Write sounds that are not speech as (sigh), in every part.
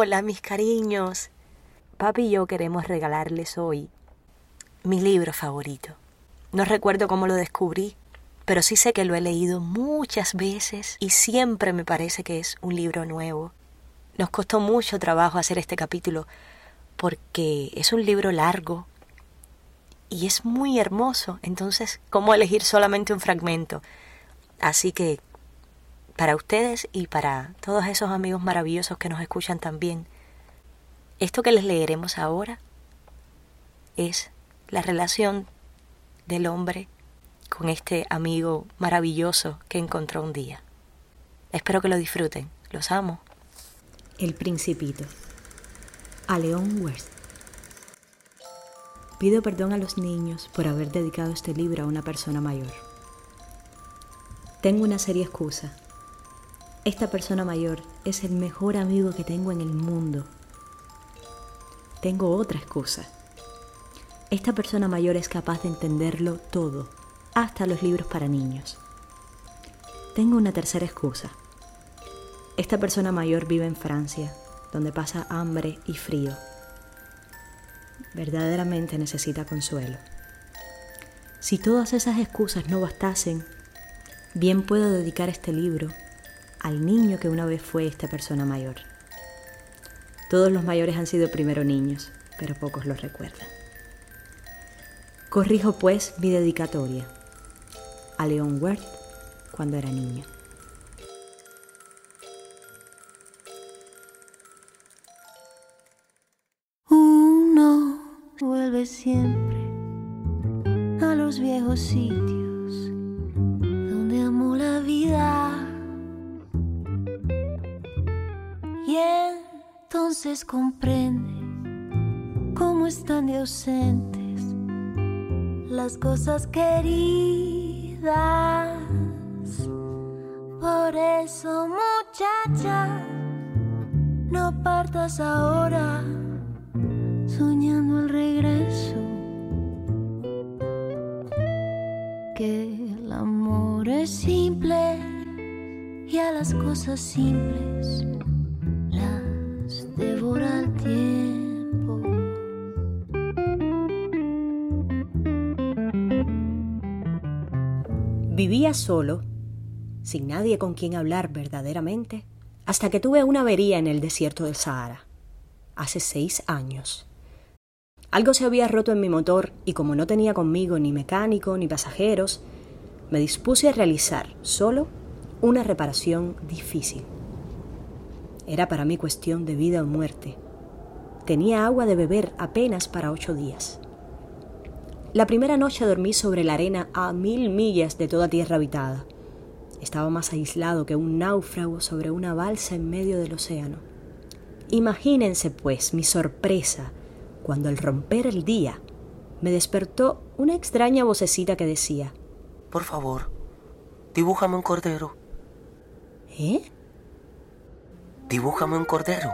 Hola, mis cariños. Papi y yo queremos regalarles hoy mi libro favorito. No recuerdo cómo lo descubrí, pero sí sé que lo he leído muchas veces y siempre me parece que es un libro nuevo. Nos costó mucho trabajo hacer este capítulo porque es un libro largo y es muy hermoso, entonces, ¿cómo elegir solamente un fragmento? Así que, para ustedes y para todos esos amigos maravillosos que nos escuchan también, esto que les leeremos ahora es la relación del hombre con este amigo maravilloso que encontró un día. Espero que lo disfruten. Los amo. El Principito. A León Worth. Pido perdón a los niños por haber dedicado este libro a una persona mayor. Tengo una seria excusa. Esta persona mayor es el mejor amigo que tengo en el mundo tengo otra excusa. Esta persona mayor es capaz de entenderlo todo, hasta los libros para niños. Tengo una tercera excusa. Esta persona mayor vive en Francia, donde pasa hambre y frío. Verdaderamente necesita consuelo. Si todas esas excusas no bastasen, bien puedo dedicar este libro al niño que una vez fue esta persona mayor. Todos los mayores han sido primero niños, pero pocos lo recuerdan. Corrijo pues mi dedicatoria a Leon Worth cuando era niño. Uno vuelve siempre a los viejos sitios entonces comprende cómo están ausentes las cosas queridas. Por eso, muchacha, no partas ahora soñando el regreso. Que el amor es simple y a las cosas simples Vivía solo, sin nadie con quien hablar verdaderamente, hasta que tuve una avería en el desierto del Sahara, hace seis años. Algo se había roto en mi motor y como no tenía conmigo ni mecánico ni pasajeros, me dispuse a realizar solo una reparación difícil. Era para mí cuestión de vida o muerte. Tenía agua de beber apenas para ocho días. La primera noche dormí sobre la arena a mil millas de toda tierra habitada. Estaba más aislado que un náufrago sobre una balsa en medio del océano. Imagínense, pues, mi sorpresa cuando al romper el día me despertó una extraña vocecita que decía, Por favor, dibújame un cordero. ¿Eh? Dibújame un cordero.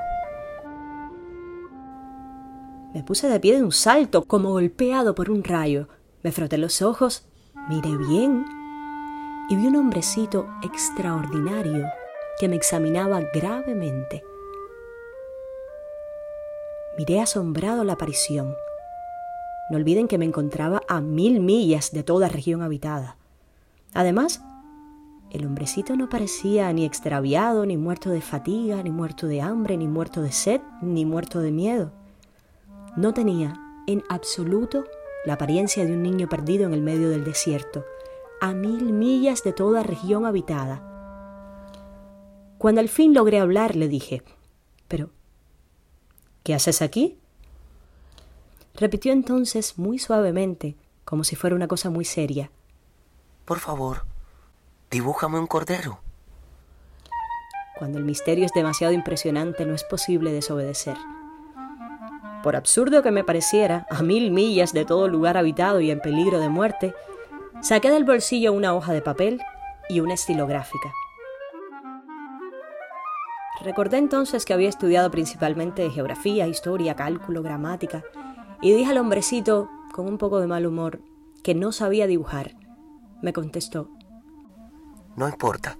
Me puse de pie de un salto, como golpeado por un rayo. Me froté los ojos, miré bien y vi un hombrecito extraordinario que me examinaba gravemente. Miré asombrado la aparición. No olviden que me encontraba a mil millas de toda región habitada. Además, el hombrecito no parecía ni extraviado, ni muerto de fatiga, ni muerto de hambre, ni muerto de sed, ni muerto de miedo. No tenía, en absoluto, la apariencia de un niño perdido en el medio del desierto, a mil millas de toda región habitada. Cuando al fin logré hablar, le dije, Pero, ¿qué haces aquí? Repitió entonces muy suavemente, como si fuera una cosa muy seria. Por favor, Dibújame un cordero. Cuando el misterio es demasiado impresionante no es posible desobedecer. Por absurdo que me pareciera, a mil millas de todo lugar habitado y en peligro de muerte, saqué del bolsillo una hoja de papel y una estilográfica. Recordé entonces que había estudiado principalmente geografía, historia, cálculo, gramática, y dije al hombrecito, con un poco de mal humor, que no sabía dibujar. Me contestó, no importa.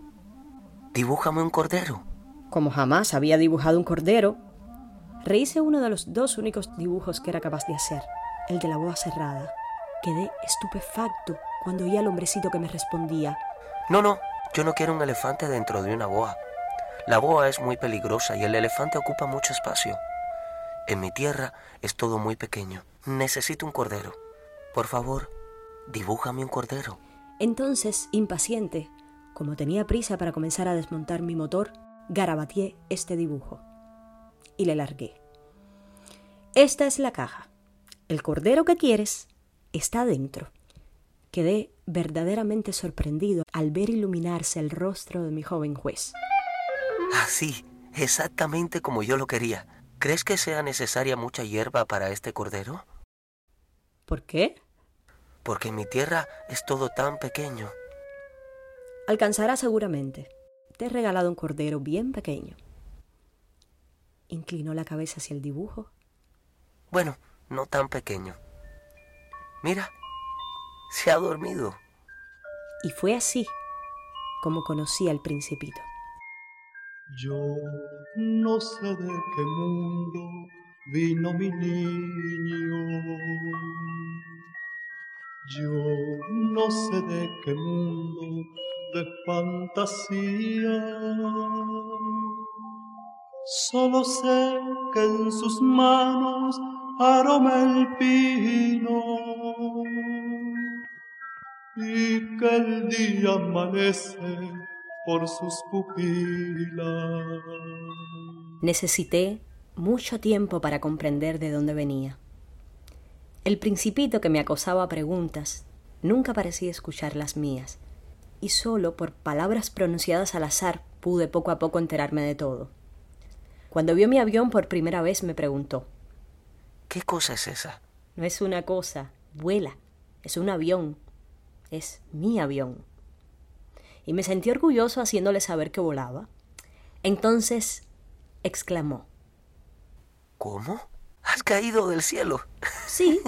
Dibújame un cordero. Como jamás había dibujado un cordero, Rehice uno de los dos únicos dibujos que era capaz de hacer, el de la boa cerrada. Quedé estupefacto cuando oí al hombrecito que me respondía. No, no, yo no quiero un elefante dentro de una boa. La boa es muy peligrosa y el elefante ocupa mucho espacio. En mi tierra es todo muy pequeño. Necesito un cordero. Por favor, dibújame un cordero. Entonces, impaciente, como tenía prisa para comenzar a desmontar mi motor, garabateé este dibujo y le largué. Esta es la caja. El cordero que quieres está dentro. Quedé verdaderamente sorprendido al ver iluminarse el rostro de mi joven juez. Así, exactamente como yo lo quería. ¿Crees que sea necesaria mucha hierba para este cordero? ¿Por qué? Porque en mi tierra es todo tan pequeño. Alcanzará seguramente. Te he regalado un cordero bien pequeño. Inclinó la cabeza hacia el dibujo. Bueno, no tan pequeño. Mira, se ha dormido. Y fue así como conocí al principito. Yo no sé de qué mundo vino mi niño. Yo no sé de qué mundo de fantasía. Solo sé que en sus manos aroma el pino y que el día amanece por sus pupilas. Necesité mucho tiempo para comprender de dónde venía. El principito que me acosaba a preguntas nunca parecía escuchar las mías, y solo por palabras pronunciadas al azar pude poco a poco enterarme de todo. Cuando vio mi avión por primera vez me preguntó ¿Qué cosa es esa? No es una cosa, vuela, es un avión, es mi avión. Y me sentí orgulloso haciéndole saber que volaba. Entonces exclamó ¿Cómo? ¿Has caído del cielo? Sí,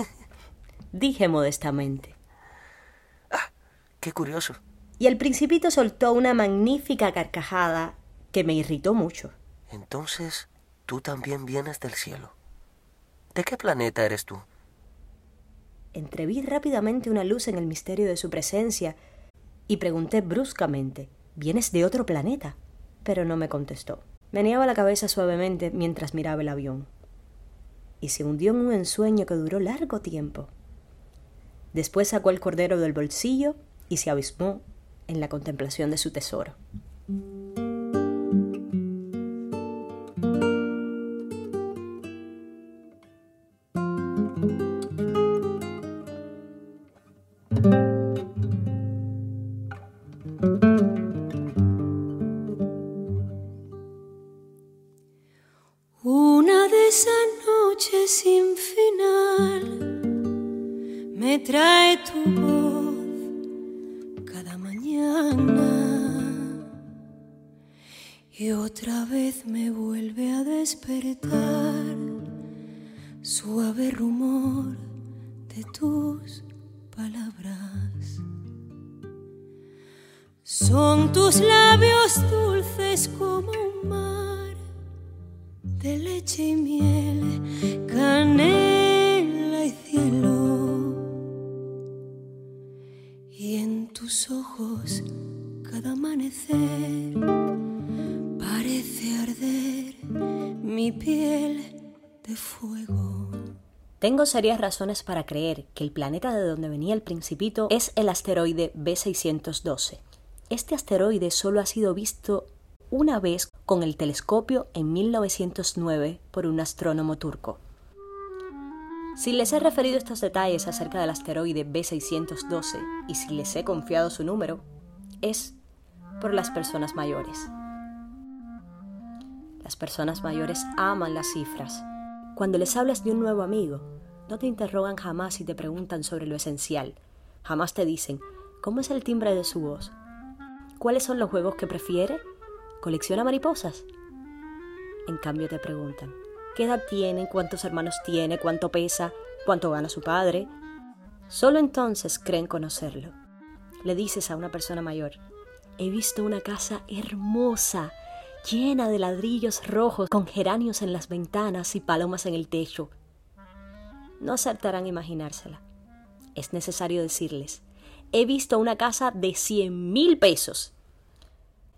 (laughs) dije modestamente. Ah, qué curioso. Y el principito soltó una magnífica carcajada que me irritó mucho. Entonces, tú también vienes del cielo. ¿De qué planeta eres tú? Entreví rápidamente una luz en el misterio de su presencia y pregunté bruscamente ¿Vienes de otro planeta? Pero no me contestó. Meneaba la cabeza suavemente mientras miraba el avión. Y se hundió en un ensueño que duró largo tiempo. Después sacó el cordero del bolsillo y se abismó en la contemplación de su tesoro. Y otra vez me vuelve a despertar suave rumor de tus palabras. Son tus labios dulces como un mar de leche y miel, canela y cielo. Y en tus ojos cada amanecer arder mi piel de fuego. Tengo serias razones para creer que el planeta de donde venía el principito es el asteroide B612. Este asteroide solo ha sido visto una vez con el telescopio en 1909 por un astrónomo turco. Si les he referido estos detalles acerca del asteroide B612 y si les he confiado su número, es por las personas mayores. Las personas mayores aman las cifras. Cuando les hablas de un nuevo amigo, no te interrogan jamás y te preguntan sobre lo esencial. Jamás te dicen, ¿cómo es el timbre de su voz? ¿Cuáles son los juegos que prefiere? ¿Colecciona mariposas? En cambio te preguntan, ¿qué edad tiene? ¿Cuántos hermanos tiene? ¿Cuánto pesa? ¿Cuánto gana su padre? Solo entonces creen conocerlo. Le dices a una persona mayor, he visto una casa hermosa, llena de ladrillos rojos con geranios en las ventanas y palomas en el techo. No acertarán imaginársela. Es necesario decirles, he visto una casa de cien mil pesos.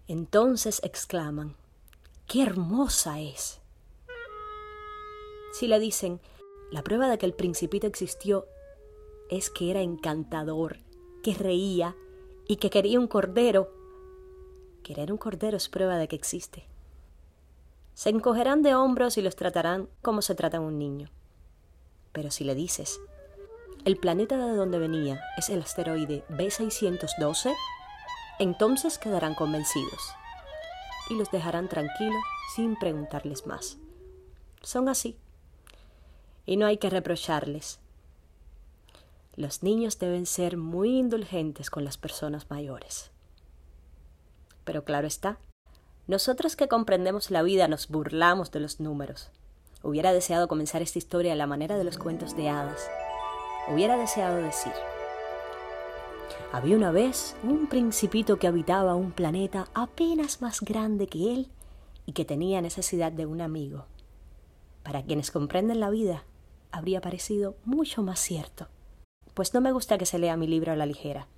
Entonces exclaman, ¡qué hermosa es! Si le dicen, la prueba de que el principito existió es que era encantador, que reía y que quería un cordero, querer un cordero es prueba de que existe. Se encogerán de hombros y los tratarán como se trata un niño. Pero si le dices, el planeta de donde venía es el asteroide B612, entonces quedarán convencidos y los dejarán tranquilos sin preguntarles más. Son así. Y no hay que reprocharles. Los niños deben ser muy indulgentes con las personas mayores. Pero claro está, nosotros que comprendemos la vida nos burlamos de los números. Hubiera deseado comenzar esta historia a la manera de los cuentos de hadas. Hubiera deseado decir, había una vez un principito que habitaba un planeta apenas más grande que él y que tenía necesidad de un amigo. Para quienes comprenden la vida, habría parecido mucho más cierto pues no me gusta que se lea mi libro a la ligera.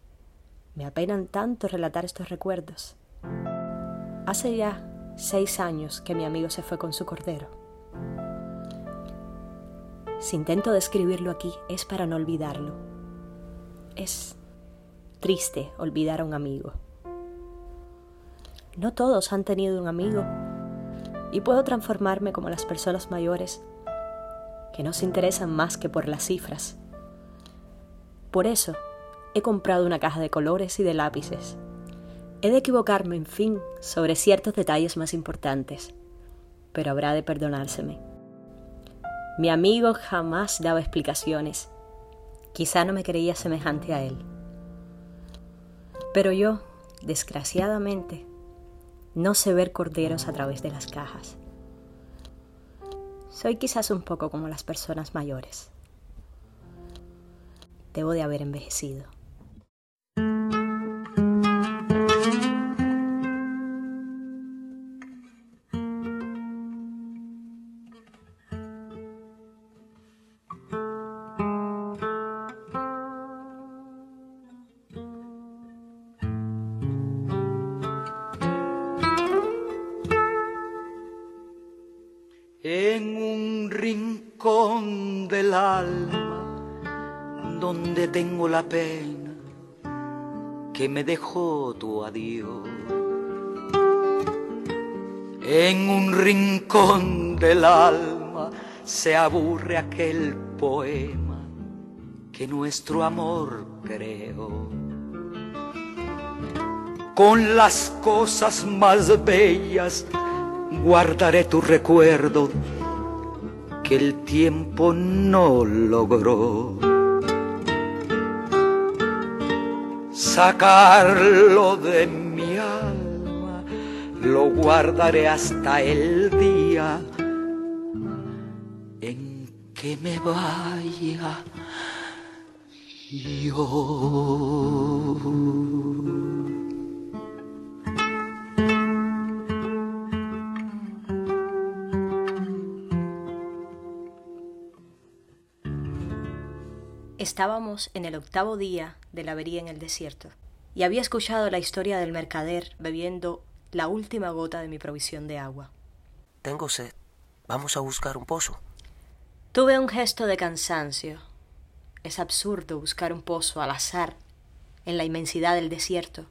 Me apenan tanto relatar estos recuerdos. Hace ya seis años que mi amigo se fue con su cordero. Si intento describirlo aquí es para no olvidarlo. Es triste olvidar a un amigo. No todos han tenido un amigo y puedo transformarme como las personas mayores que no se interesan más que por las cifras por eso, he comprado una caja de colores y de lápices. He de equivocarme, en fin, sobre ciertos detalles más importantes, pero habrá de perdonárseme. Mi amigo jamás daba explicaciones. Quizá no me creía semejante a él. Pero yo, desgraciadamente, no sé ver corderos a través de las cajas. Soy quizás un poco como las personas mayores debo de haber envejecido. Rincón del alma se aburre aquel poema que nuestro amor creó. Con las cosas más bellas guardaré tu recuerdo que el tiempo no logró. sacarlo de alma, lo guardaré hasta el día en que me vaya yo. Estábamos en el octavo día de la avería en el desierto y había escuchado la historia del mercader bebiendo la última gota de mi provisión de agua. Tengo sed. Vamos a buscar un pozo. Tuve un gesto de cansancio. Es absurdo buscar un pozo al azar en la inmensidad del desierto.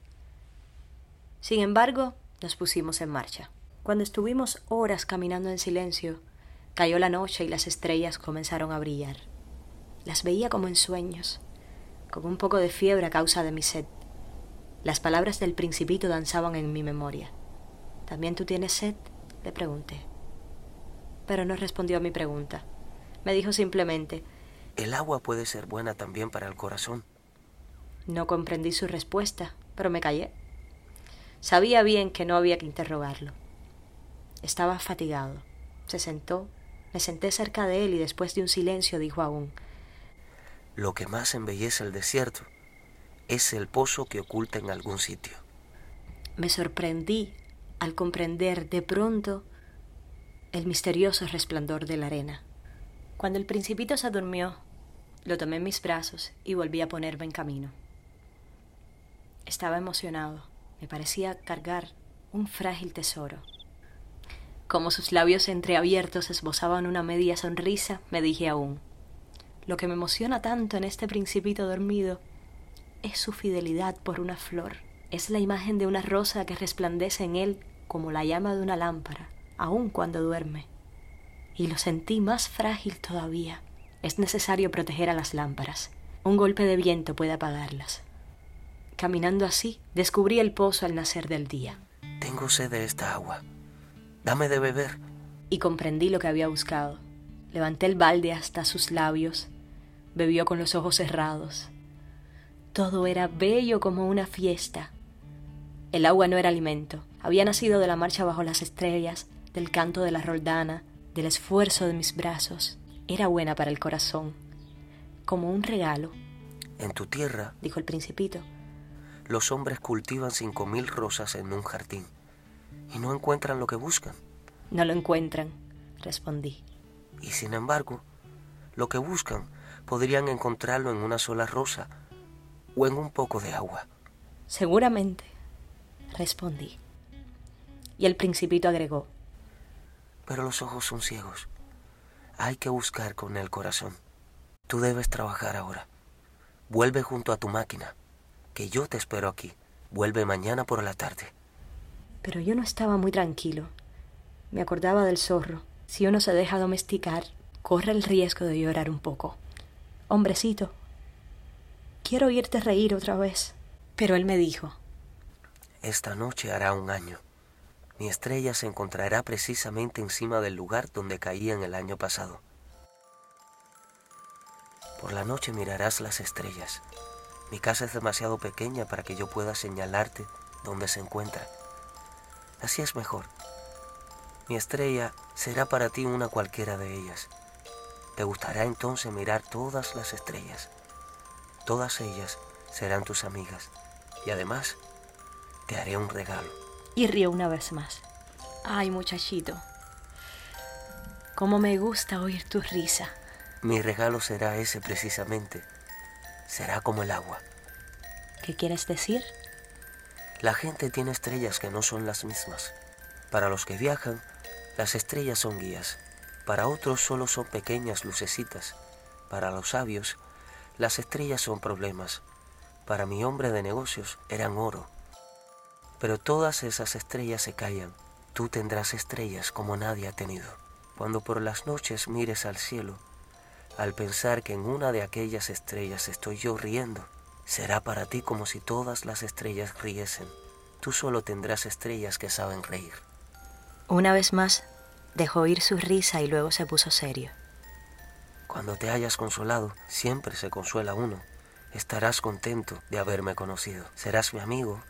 Sin embargo, nos pusimos en marcha. Cuando estuvimos horas caminando en silencio, cayó la noche y las estrellas comenzaron a brillar. Las veía como en sueños, con un poco de fiebre a causa de mi sed. Las palabras del principito danzaban en mi memoria. ¿También tú tienes sed? le pregunté. Pero no respondió a mi pregunta. Me dijo simplemente, El agua puede ser buena también para el corazón. No comprendí su respuesta, pero me callé. Sabía bien que no había que interrogarlo. Estaba fatigado. Se sentó, me senté cerca de él y después de un silencio dijo aún, lo que más embellece el desierto es el pozo que oculta en algún sitio. Me sorprendí al comprender de pronto el misterioso resplandor de la arena. Cuando el principito se durmió, lo tomé en mis brazos y volví a ponerme en camino. Estaba emocionado. Me parecía cargar un frágil tesoro. Como sus labios entreabiertos esbozaban una media sonrisa, me dije aún, lo que me emociona tanto en este principito dormido es su fidelidad por una flor. Es la imagen de una rosa que resplandece en él como la llama de una lámpara, aun cuando duerme. Y lo sentí más frágil todavía. Es necesario proteger a las lámparas. Un golpe de viento puede apagarlas. Caminando así, descubrí el pozo al nacer del día. Tengo sed de esta agua. Dame de beber. Y comprendí lo que había buscado. Levanté el balde hasta sus labios. Bebió con los ojos cerrados. Todo era bello como una fiesta. El agua no era alimento. Había nacido de la marcha bajo las estrellas, del canto de la roldana, del esfuerzo de mis brazos. Era buena para el corazón, como un regalo. En tu tierra, dijo el principito, los hombres cultivan cinco mil rosas en un jardín y no encuentran lo que buscan. No lo encuentran, respondí. Y sin embargo, lo que buscan podrían encontrarlo en una sola rosa o en un poco de agua. Seguramente, respondí. Y el principito agregó, pero los ojos son ciegos. Hay que buscar con el corazón. Tú debes trabajar ahora. Vuelve junto a tu máquina, que yo te espero aquí. Vuelve mañana por la tarde. Pero yo no estaba muy tranquilo. Me acordaba del zorro. Si uno se deja domesticar, corre el riesgo de llorar un poco. Hombrecito, quiero oírte reír otra vez. Pero él me dijo, Esta noche hará un año. Mi estrella se encontrará precisamente encima del lugar donde caía en el año pasado. Por la noche mirarás las estrellas. Mi casa es demasiado pequeña para que yo pueda señalarte dónde se encuentra. Así es mejor. Mi estrella será para ti una cualquiera de ellas. Te gustará entonces mirar todas las estrellas. Todas ellas serán tus amigas. Y además, te haré un regalo. Y rió una vez más. Ay, muchachito, cómo me gusta oír tu risa. Mi regalo será ese precisamente. Será como el agua. ¿Qué quieres decir? La gente tiene estrellas que no son las mismas. Para los que viajan, las estrellas son guías. Para otros solo son pequeñas lucecitas. Para los sabios, las estrellas son problemas. Para mi hombre de negocios eran oro. Pero todas esas estrellas se callan. Tú tendrás estrellas como nadie ha tenido. Cuando por las noches mires al cielo, al pensar que en una de aquellas estrellas estoy yo riendo, será para ti como si todas las estrellas riesen. Tú solo tendrás estrellas que saben reír. Una vez más, dejó ir su risa y luego se puso serio. Cuando te hayas consolado, siempre se consuela uno. Estarás contento de haberme conocido. Serás mi amigo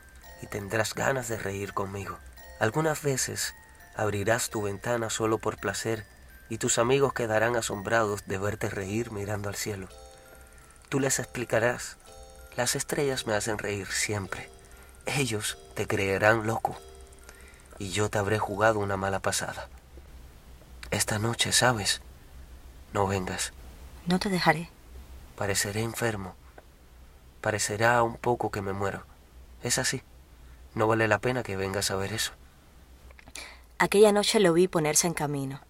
y tendrás ganas de reír conmigo. Algunas veces abrirás tu ventana solo por placer y tus amigos quedarán asombrados de verte reír mirando al cielo. Tú les explicarás, las estrellas me hacen reír siempre. Ellos te creerán loco y yo te habré jugado una mala pasada. Esta noche, ¿sabes? No vengas. No te dejaré. Pareceré enfermo. Parecerá un poco que me muero. Es así. No vale la pena que vengas a ver eso. Aquella noche lo vi ponerse en camino.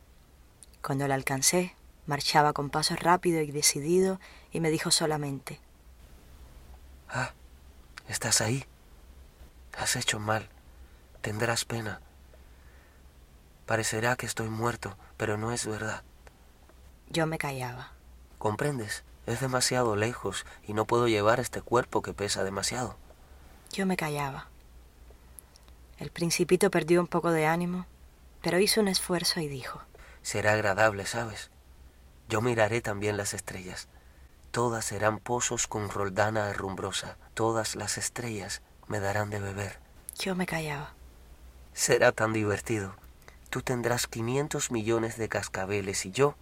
Cuando la alcancé, marchaba con paso rápido y decidido y me dijo solamente, Ah, estás ahí. Has hecho mal. Tendrás pena. Parecerá que estoy muerto, pero no es verdad. Yo me callaba. ¿Comprendes? Es demasiado lejos y no puedo llevar este cuerpo que pesa demasiado. Yo me callaba. El principito perdió un poco de ánimo, pero hizo un esfuerzo y dijo, Será agradable, ¿sabes? Yo miraré también las estrellas. Todas serán pozos con roldana herrumbrosa. Todas las estrellas me darán de beber. Yo me callaba. Será tan divertido. Tú tendrás 500 millones de cascabeles y yo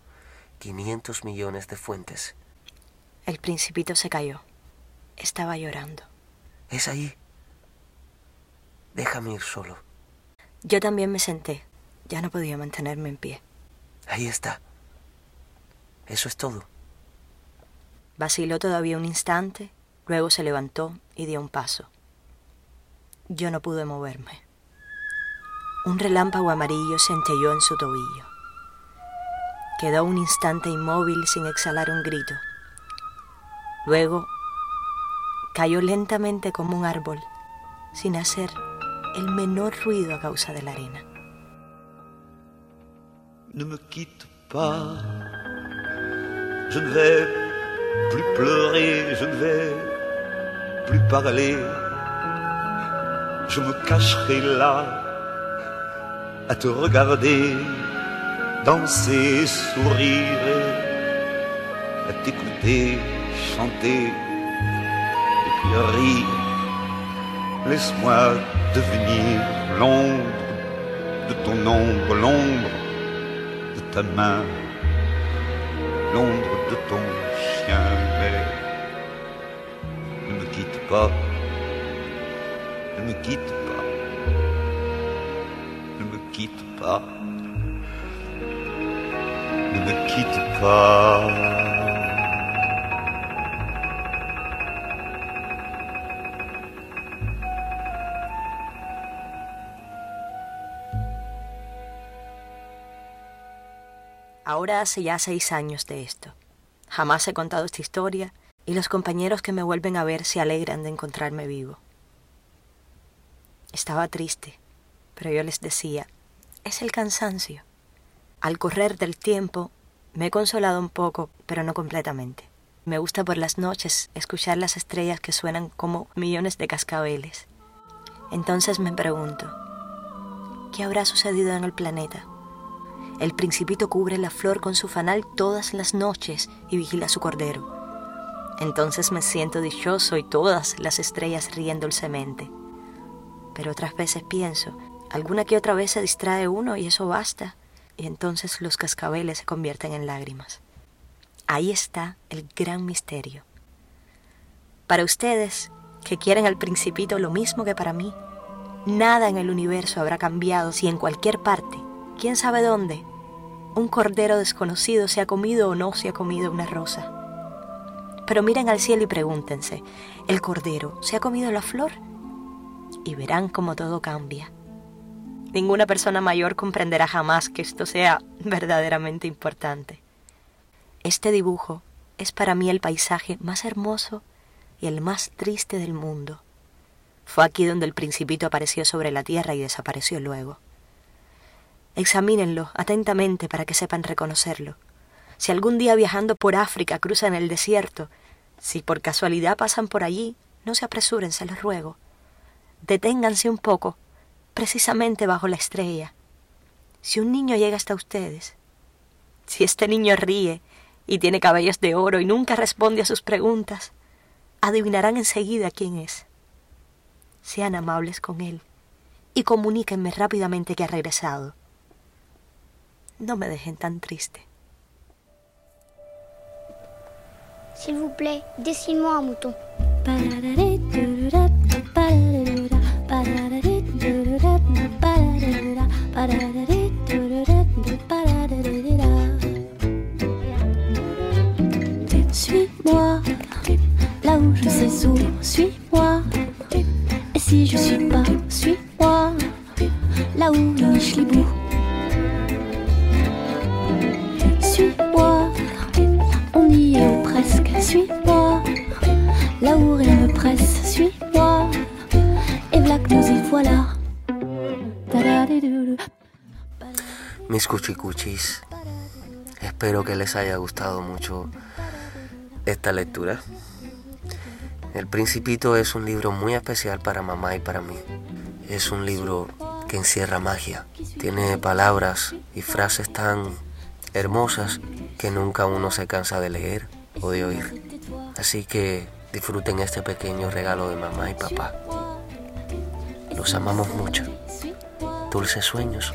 500 millones de fuentes. El principito se cayó. Estaba llorando. Es ahí. Déjame ir solo. Yo también me senté. Ya no podía mantenerme en pie. Ahí está. Eso es todo. Vaciló todavía un instante, luego se levantó y dio un paso. Yo no pude moverme. Un relámpago amarillo centelló en su tobillo. Quedó un instante inmóvil sin exhalar un grito. Luego cayó lentamente como un árbol, sin hacer el menor ruido a causa de la arena. Ne me quitte pas, je ne vais plus pleurer, je ne vais plus parler, je me cacherai là à te regarder danser, sourire, à t'écouter chanter et puis rire. Laisse-moi devenir l'ombre de ton ombre, l'ombre de ta main, l'ombre de ton chien, mais ne me quitte pas, ne me quitte pas, ne me quitte pas, Ahora hace ya seis años de esto. Jamás he contado esta historia y los compañeros que me vuelven a ver se alegran de encontrarme vivo. Estaba triste, pero yo les decía, es el cansancio. Al correr del tiempo me he consolado un poco, pero no completamente. Me gusta por las noches escuchar las estrellas que suenan como millones de cascabeles. Entonces me pregunto, ¿qué habrá sucedido en el planeta? El principito cubre la flor con su fanal todas las noches y vigila su cordero. Entonces me siento dichoso y todas las estrellas ríen dulcemente. Pero otras veces pienso, alguna que otra vez se distrae uno y eso basta, y entonces los cascabeles se convierten en lágrimas. Ahí está el gran misterio. Para ustedes, que quieren al principito lo mismo que para mí, nada en el universo habrá cambiado si en cualquier parte quién sabe dónde, un cordero desconocido se ha comido o no se ha comido una rosa. Pero miren al cielo y pregúntense, ¿el cordero se ha comido la flor? Y verán cómo todo cambia. Ninguna persona mayor comprenderá jamás que esto sea verdaderamente importante. Este dibujo es para mí el paisaje más hermoso y el más triste del mundo. Fue aquí donde el principito apareció sobre la tierra y desapareció luego. Examínenlo atentamente para que sepan reconocerlo. Si algún día viajando por África cruzan el desierto, si por casualidad pasan por allí, no se apresuren, se los ruego. Deténganse un poco, precisamente bajo la estrella. Si un niño llega hasta ustedes, si este niño ríe y tiene cabellos de oro y nunca responde a sus preguntas, adivinarán enseguida quién es. Sean amables con él y comuníquenme rápidamente que ha regresado. No me dejen tan triste. S'il vous plaît, dessine-moi un mouton. Suis-moi, là où je sais où, suis-moi. Et si je suis pas, suis-moi, là où niche les bouts. Suis-moi, on y est presque. Suis-moi, là où rien me presse. Suis-moi, et voilà que nous y voilà. Mis cuchicuchis, espero que les haya gustado mucho esta lectura. El Principito es un libro muy especial para mamá y para mí. Es un libro que encierra magia. Tiene palabras y frases tan hermosas que nunca uno se cansa de leer o de oír. Así que disfruten este pequeño regalo de mamá y papá. Los amamos mucho. Dulces sueños.